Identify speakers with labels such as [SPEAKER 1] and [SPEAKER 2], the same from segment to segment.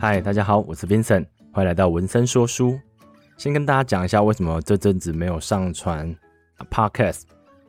[SPEAKER 1] 嗨，大家好，我是 Vincent，欢迎来到文森说书。先跟大家讲一下为什么这阵子没有上传 Podcast，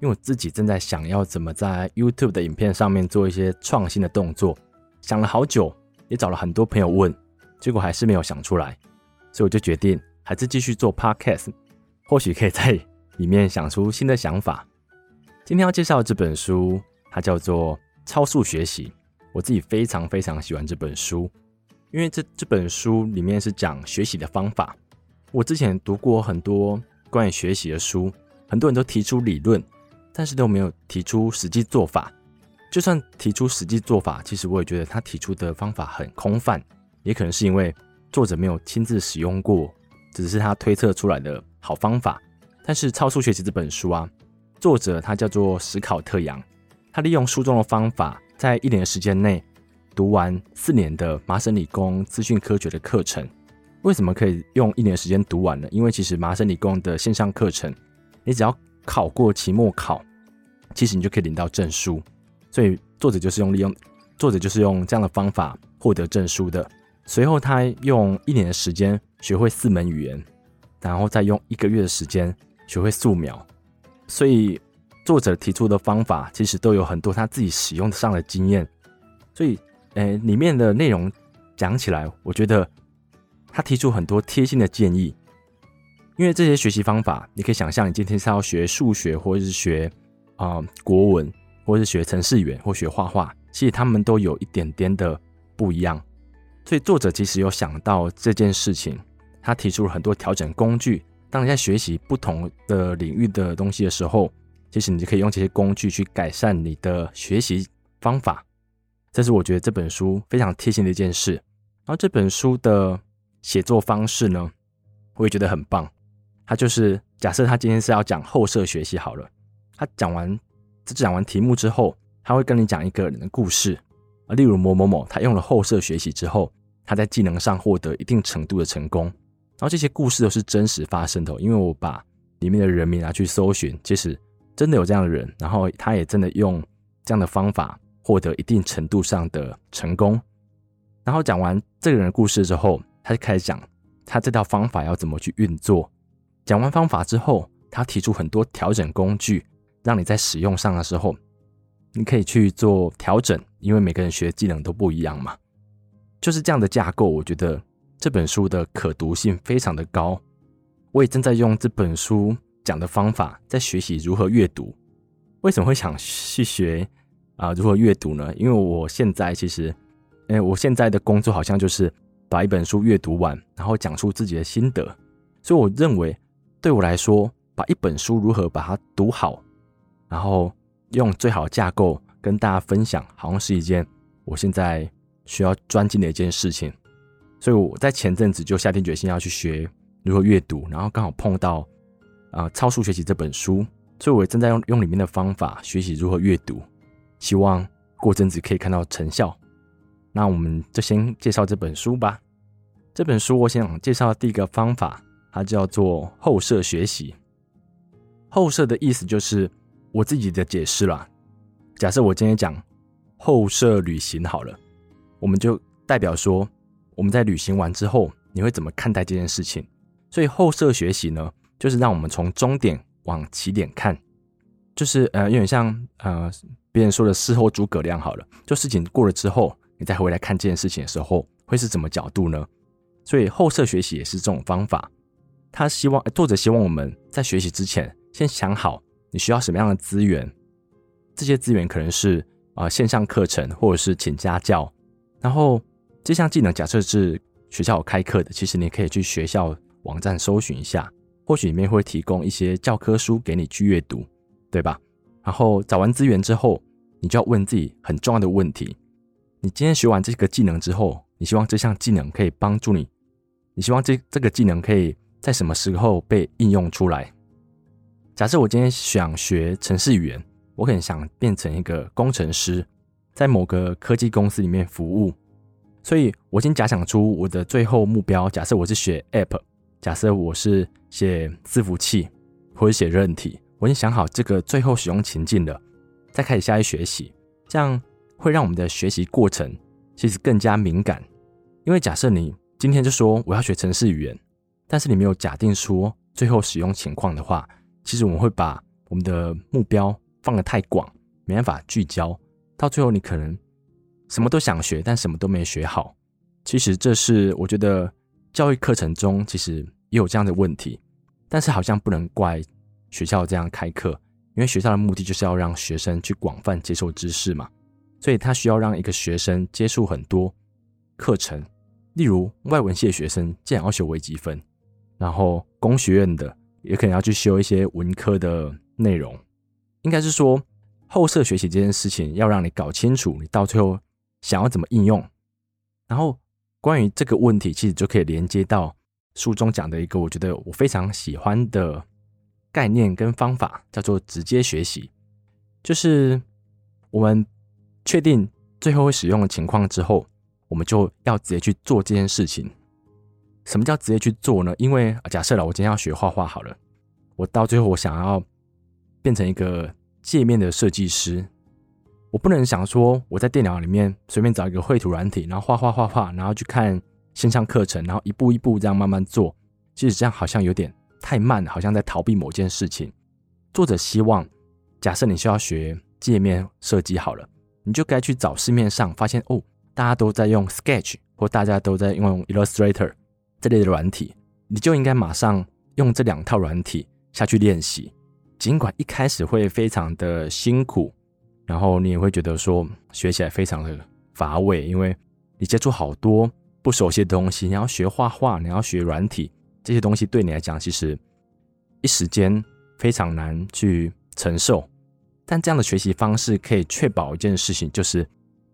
[SPEAKER 1] 因为我自己正在想要怎么在 YouTube 的影片上面做一些创新的动作，想了好久，也找了很多朋友问，结果还是没有想出来，所以我就决定还是继续做 Podcast，或许可以在里面想出新的想法。今天要介绍的这本书，它叫做《超速学习》，我自己非常非常喜欢这本书。因为这这本书里面是讲学习的方法，我之前读过很多关于学习的书，很多人都提出理论，但是都没有提出实际做法。就算提出实际做法，其实我也觉得他提出的方法很空泛，也可能是因为作者没有亲自使用过，只是他推测出来的好方法。但是《超速学习》这本书啊，作者他叫做史考特杨，他利用书中的方法，在一年的时间内。读完四年的麻省理工资讯科学的课程，为什么可以用一年时间读完呢？因为其实麻省理工的线上课程，你只要考过期末考，其实你就可以领到证书。所以作者就是用利用作者就是用这样的方法获得证书的。随后他用一年的时间学会四门语言，然后再用一个月的时间学会素描。所以作者提出的方法其实都有很多他自己使用上的经验，所以。诶，里面的内容讲起来，我觉得他提出很多贴心的建议。因为这些学习方法，你可以想象，你今天是要学数学，或者是学啊、国文，或者是学程式语言，或学画画，其实他们都有一点点的不一样。所以作者其实有想到这件事情，他提出了很多调整工具。当你在学习不同的领域的东西的时候，其实你就可以用这些工具去改善你的学习方法。这是我觉得这本书非常贴心的一件事。然后这本书的写作方式呢，我也觉得很棒。他就是假设他今天是要讲后设学习好了，他讲完这讲完题目之后，他会跟你讲一个人的故事啊，例如某某某，他用了后设学习之后，他在技能上获得一定程度的成功。然后这些故事都是真实发生的，因为我把里面的人名拿去搜寻，其实真的有这样的人，然后他也真的用这样的方法。获得一定程度上的成功，然后讲完这个人的故事之后，他就开始讲他这套方法要怎么去运作。讲完方法之后，他提出很多调整工具，让你在使用上的时候，你可以去做调整，因为每个人学技能都不一样嘛。就是这样的架构，我觉得这本书的可读性非常的高。我也正在用这本书讲的方法在学习如何阅读。为什么会想去学？啊，如何阅读呢？因为我现在其实，诶，我现在的工作好像就是把一本书阅读完，然后讲出自己的心得。所以我认为，对我来说，把一本书如何把它读好，然后用最好的架构跟大家分享，好像是一件我现在需要专精的一件事情。所以我在前阵子就下定决心要去学如何阅读，然后刚好碰到啊《超速学习》这本书，所以我正在用用里面的方法学习如何阅读。希望过阵子可以看到成效。那我们就先介绍这本书吧。这本书我想介绍第一个方法，它叫做后设学习。后设的意思就是我自己的解释啦。假设我今天讲后设旅行好了，我们就代表说我们在旅行完之后，你会怎么看待这件事情？所以后设学习呢，就是让我们从终点往起点看，就是呃有点像呃。别人说的事后诸葛亮好了，就事情过了之后，你再回来看这件事情的时候，会是什么角度呢？所以后设学习也是这种方法。他希望作者希望我们在学习之前，先想好你需要什么样的资源。这些资源可能是啊、线上课程，或者是请家教。然后这项技能假设是学校有开课的，其实你可以去学校网站搜寻一下，或许里面会提供一些教科书给你去阅读，对吧？然后找完资源之后，你就要问自己很重要的问题：你今天学完这个技能之后，你希望这项技能可以帮助你？你希望这这个技能可以在什么时候被应用出来？假设我今天想学程式语言，我可能想变成一个工程师，在某个科技公司里面服务。所以我先假想出我的最后目标：假设我是学 App，假设我是写伺服器或者写韧体。我已经想好这个最后使用情境了，再开始下去学习，这样会让我们的学习过程其实更加敏感，因为假设你今天就说我要学程式语言，但是你没有假定说最后使用情况的话，其实我们会把我们的目标放得太广，没办法聚焦，到最后你可能什么都想学，但什么都没学好。其实这是我觉得教育课程中其实也有这样的问题，但是好像不能怪学校这样开课，因为学校的目的就是要让学生去广泛接受知识嘛，所以他需要让一个学生接触很多课程，例如外文系的学生既然要学微积分，然后工学院的也可能要去修一些文科的内容，应该是说后设学习这件事情要让你搞清楚，你到最后想要怎么应用，然后。关于这个问题，其实就可以连接到书中讲的一个我觉得我非常喜欢的概念跟方法，叫做直接学习。就是我们确定最后会使用的情况之后，我们就要直接去做这件事情。什么叫直接去做呢？因为假设了，我今天要学画画好了，我到最后我想要变成一个界面的设计师。我不能想说我在电脑里面随便找一个绘图软体，然后画画画画，然后去看线上课程，然后一步一步这样慢慢做。其实这样好像有点太慢，好像在逃避某件事情。作者希望，假设你需要学界面设计好了，你就该去找市面上发现哦，大家都在用 Sketch 或大家都在用 Illustrator 这类的软体，你就应该马上用这两套软体下去练习。尽管一开始会非常的辛苦。然后你也会觉得说学起来非常的乏味，因为你接触好多不熟悉的东西，你要学画画，你要学软体，这些东西对你来讲其实一时间非常难去承受。但这样的学习方式可以确保一件事情，就是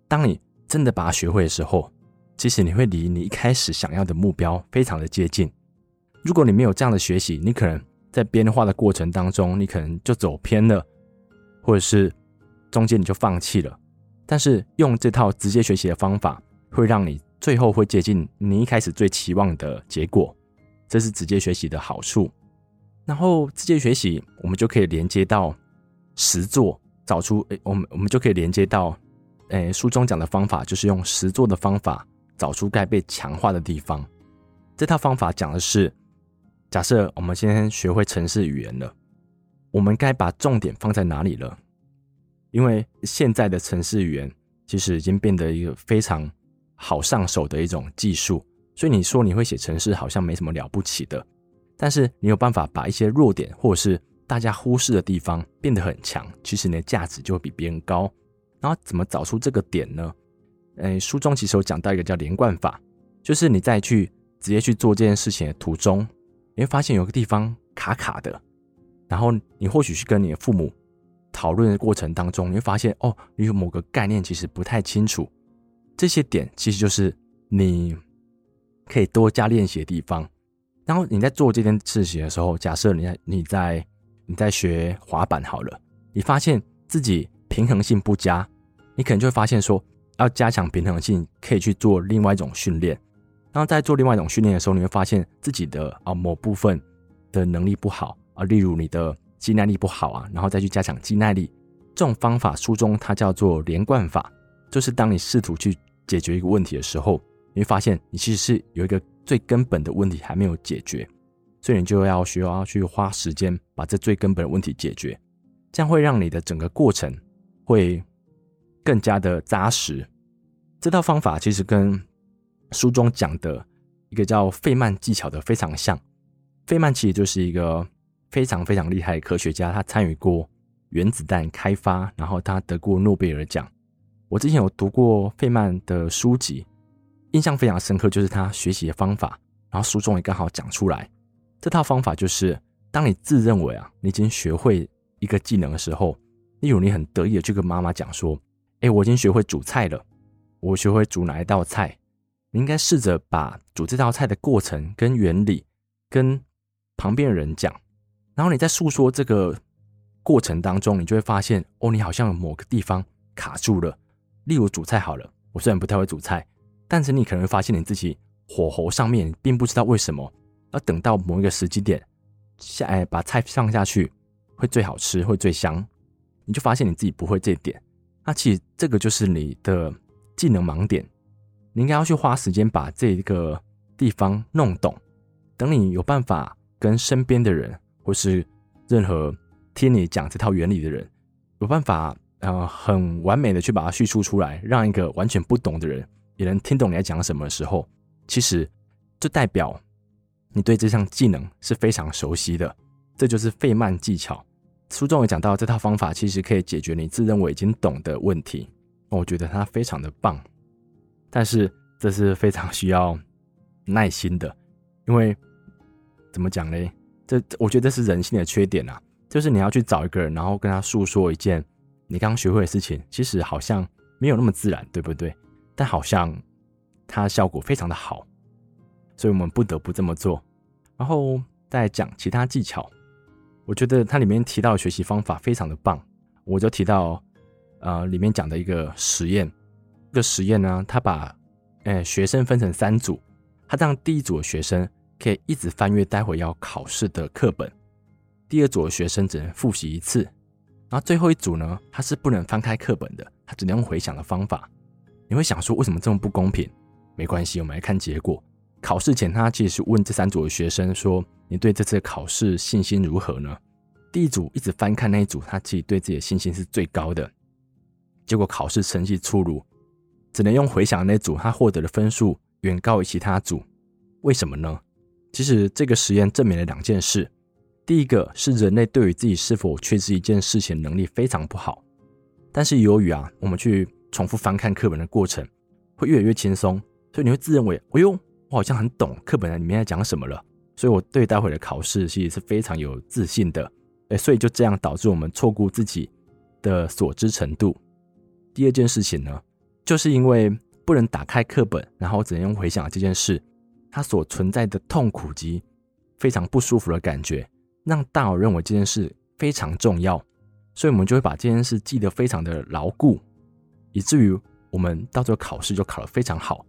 [SPEAKER 1] 当你真的把它学会的时候，其实你会离你一开始想要的目标非常的接近。如果你没有这样的学习，你可能在编画的过程当中，你可能就走偏了，或者是。中间你就放弃了，但是用这套直接学习的方法，会让你最后会接近你一开始最期望的结果，这是直接学习的好处。然后直接学习，我们就可以连接到实作，找出诶，我们我们就可以连接到，诶，书中讲的方法，就是用实作的方法找出该被强化的地方。这套方法讲的是，假设我们今天学会程式语言了，我们该把重点放在哪里了？因为现在的程式语言其实已经变得一个非常好上手的一种技术，所以你说你会写程式好像没什么了不起的，但是你有办法把一些弱点或者是大家忽视的地方变得很强，其实你的价值就会比别人高。然后怎么找出这个点呢？诶，书中其实有讲到一个叫连贯法，就是你在去直接去做这件事情的途中，你会发现有个地方卡卡的，然后你或许去跟你的父母。讨论的过程当中，你会发现哦，你有某个概念其实不太清楚，这些点其实就是你可以多加练习的地方。然后你在做这件事情的时候，假设你在你在你在学滑板好了，你发现自己平衡性不佳，你可能就会发现说要加强平衡性，可以去做另外一种训练。然后在做另外一种训练的时候，你会发现自己的啊某部分的能力不好啊，例如你的。肌耐力不好啊，然后再去加强肌耐力，这种方法书中它叫做连贯法，就是当你试图去解决一个问题的时候，你会发现你其实是有一个最根本的问题还没有解决，所以你就要需要去花时间把这最根本的问题解决，这样会让你的整个过程会更加的扎实。这套方法其实跟书中讲的一个叫费曼技巧的非常像，费曼其实就是一个。非常非常厉害的科学家，他参与过原子弹开发，然后他得过诺贝尔奖。我之前有读过费曼的书籍，印象非常深刻，就是他学习的方法。然后书中也刚好讲出来，这套方法就是，当你自认为啊，你已经学会一个技能的时候，例如你很得意的去跟妈妈讲说：“哎，我已经学会煮菜了，我学会煮哪一道菜。”你应该试着把煮这道菜的过程跟原理跟旁边的人讲。然后你在诉说这个过程当中，你就会发现，哦，你好像有某个地方卡住了。例如煮菜好了，我虽然不太会煮菜，但是你可能会发现你自己火候上面并不知道为什么，要等到某一个时机点下，哎，把菜放下去会最好吃，会最香。你就发现你自己不会这点，那其实这个就是你的技能盲点。你应该要去花时间把这个地方弄懂。等你有办法跟身边的人，或是任何听你讲这套原理的人，有办法呃很完美的去把它叙述出来，让一个完全不懂的人也能听懂你在讲什么的时候，其实这代表你对这项技能是非常熟悉的。这就是费曼技巧。书中有讲到，这套方法其实可以解决你自认为已经懂的问题。我觉得它非常的棒，但是这是非常需要耐心的，因为怎么讲呢？这我觉得这是人性的缺点啊，就是你要去找一个人，然后跟他诉说一件你刚刚学会的事情，其实好像没有那么自然，对不对？但好像它效果非常的好，所以我们不得不这么做。然后再讲其他技巧。我觉得它里面提到的学习方法非常的棒，我就提到，呃，里面讲的一个实验，这个实验呢，他把，呃，学生分成三组，他让第一组的学生可以一直翻阅待会要考试的课本，第二组的学生只能复习一次，然后最后一组呢，他是不能翻开课本的，他只能用回想的方法。你会想说，为什么这么不公平？没关系，我们来看结果。考试前，他其实是问这三组的学生说：“你对这次考试信心如何呢？”第一组一直翻看那一组，他其实对自己的信心是最高的。结果考试成绩出炉，只能用回想那组，他获得的分数远高于其他组。为什么呢？其实这个实验证明了两件事：第一个是人类对于自己是否确知一件事情能力非常不好，但是由于啊，我们去重复翻看课本的过程会越来越轻松，所以你会自认为，哎呦。我好像很懂课本里面在讲什么了，所以我对待会的考试其实是非常有自信的。诶，所以就这样导致我们错估自己的所知程度。第二件事情呢，就是因为不能打开课本，然后只能用回想这件事，它所存在的痛苦及非常不舒服的感觉，让大脑认为这件事非常重要，所以我们就会把这件事记得非常的牢固，以至于我们到最后考试就考得非常好。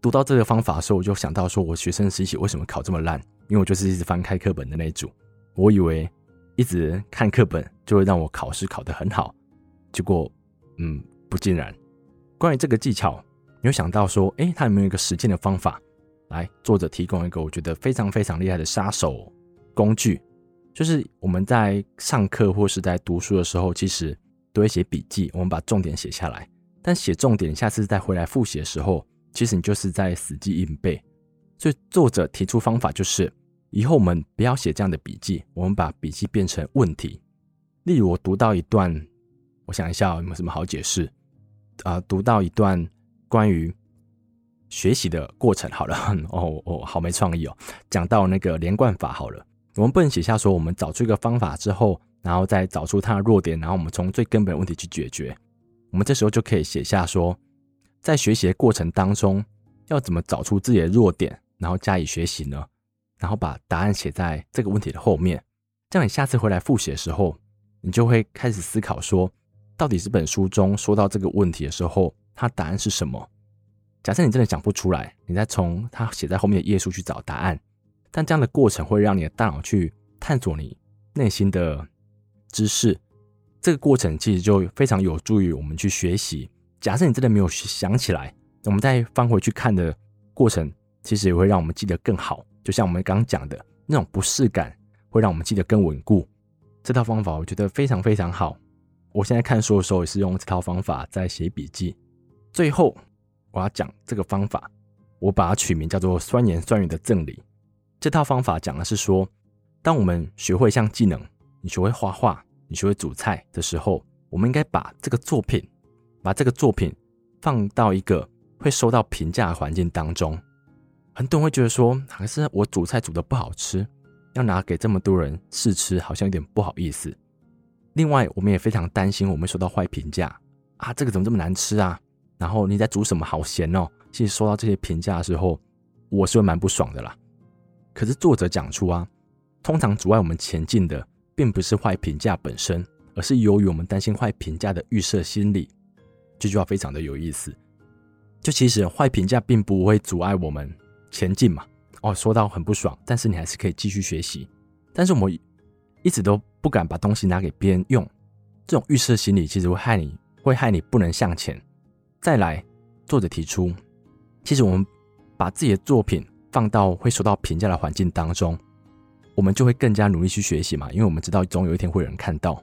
[SPEAKER 1] 读到这个方法的时候，我就想到说，我学生时期为什么考这么烂？因为我就是一直翻开课本的那一组。我以为一直看课本就会让我考试考得很好，结果，嗯，不尽然。关于这个技巧，你有想到说，诶，它有没有一个实践的方法？来，作者提供一个我觉得非常非常厉害的杀手工具，就是我们在上课或是在读书的时候，其实都会写笔记，我们把重点写下来。但写重点，下次再回来复习的时候，其实你就是在死记硬背，所以作者提出方法就是，以后我们不要写这样的笔记，我们把笔记变成问题。例如，我读到一段，我想一下有没有什么好解释啊、读到一段关于学习的过程，好了，哦 哦，好没创意哦。讲到那个连贯法，好了，我们不能写下说，我们找出一个方法之后，然后再找出它的弱点，然后我们从最根本的问题去解决。我们这时候就可以写下说。在学习的过程当中，要怎么找出自己的弱点，然后加以学习呢？然后把答案写在这个问题的后面，这样你下次回来复习的时候，你就会开始思考说，到底这本书中说到这个问题的时候，它答案是什么？假设你真的讲不出来，你再从它写在后面的页数去找答案。但这样的过程会让你的大脑去探索你内心的知识，这个过程其实就非常有助于我们去学习。假设你真的没有想起来，我们再翻回去看的过程，其实也会让我们记得更好。就像我们刚讲的那种不适感，会让我们记得更稳固。这套方法我觉得非常非常好。我现在看书的时候也是用这套方法在写笔记。最后我要讲这个方法，我把它取名叫做“酸言酸语的赠礼”。这套方法讲的是说，当我们学会一项技能，你学会画画，你学会煮菜的时候，我们应该把这个作品。把这个作品放到一个会收到评价的环境当中，很多人会觉得说，还是我煮菜煮得不好吃，要拿给这么多人试吃，好像有点不好意思。另外，我们也非常担心我们收到坏评价啊，这个怎么这么难吃啊？然后你在煮什么？好咸哦！其实收到这些评价的时候，我是会蛮不爽的啦。可是作者讲出啊，通常阻碍我们前进的，并不是坏评价本身，而是由于我们担心坏评价的预设心理。这句话非常的有意思，就其实坏评价并不会阻碍我们前进嘛。哦，说到很不爽，但是你还是可以继续学习。但是我们一直都不敢把东西拿给别人用，这种预设心理其实会害你，会害你不能向前。再来，作者提出，其实我们把自己的作品放到会受到评价的环境当中，我们就会更加努力去学习嘛，因为我们知道总有一天会有人看到，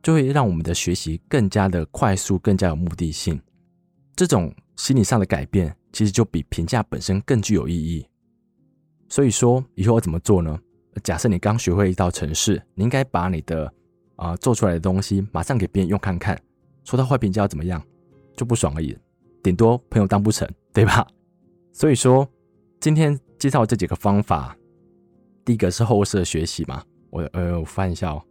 [SPEAKER 1] 就会让我们的学习更加的快速，更加有目的性。这种心理上的改变，其实就比评价本身更具有意义。所以说，以后我怎么做呢？假设你刚学会一道程式，你应该把你的啊、做出来的东西马上给别人用看看，说到坏评价要怎么样，就不爽而已，顶多朋友当不成，对吧？所以说，今天介绍这几个方法，第一个是后设学习嘛，我呃我翻一下哦，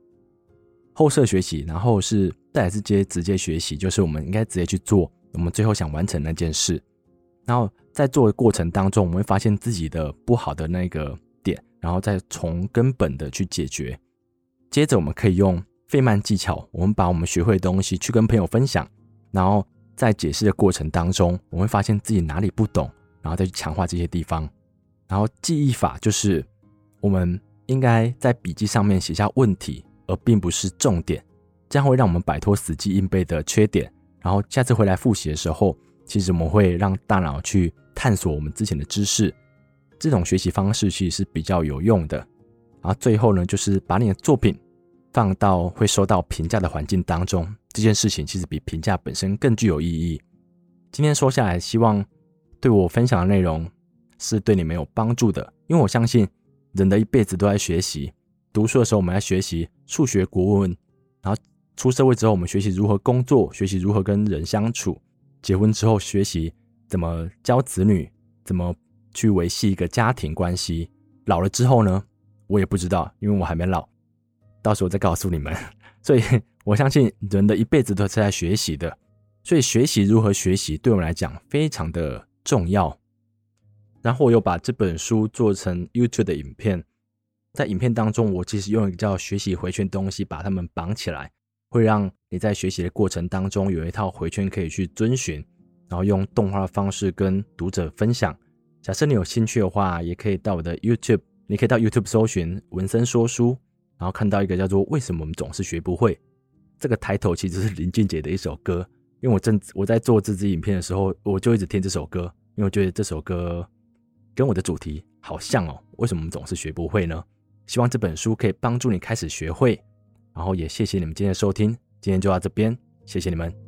[SPEAKER 1] 后设学习，然后是再来是接直接学习，就是我们应该直接去做我们最后想完成那件事，然后在做的过程当中，我们会发现自己的不好的那个点，然后再从根本的去解决。接着我们可以用费曼技巧，我们把我们学会的东西去跟朋友分享，然后在解释的过程当中，我们会发现自己哪里不懂。然后再去强化这些地方，然后记忆法就是我们应该在笔记上面写下问题，而并不是重点，这样会让我们摆脱死记硬背的缺点。然后下次回来复习的时候，其实我们会让大脑去探索我们之前的知识。这种学习方式其实是比较有用的。然后最后呢，就是把你的作品放到会受到评价的环境当中，这件事情其实比评价本身更具有意义。今天说下来，希望。对我分享的内容是对你们有帮助的，因为我相信人的一辈子都在学习。读书的时候，我们在学习数学、国文；然后出社会之后，我们学习如何工作，学习如何跟人相处；结婚之后，学习怎么教子女，怎么去维系一个家庭关系。老了之后呢，我也不知道，因为我还没老，到时候再告诉你们。所以我相信人的一辈子都是在学习的，所以学习如何学习，对我们来讲非常的重要，然后我又把这本书做成 YouTube 的影片，在影片当中，我其实用一个叫“学习回圈”东西把它们绑起来，会让你在学习的过程当中有一套回圈可以去遵循，然后用动画的方式跟读者分享。假设你有兴趣的话，也可以到我的 YouTube，你可以到 YouTube 搜寻“文森说书”，然后看到一个叫做“为什么我们总是学不会”这个抬头，其实是林俊杰的一首歌。因为我正我在做这支影片的时候，我就一直听这首歌，因为我觉得这首歌跟我的主题好像哦。为什么我们总是学不会呢？希望这本书可以帮助你开始学会，然后也谢谢你们今天的收听，今天就到这边，谢谢你们。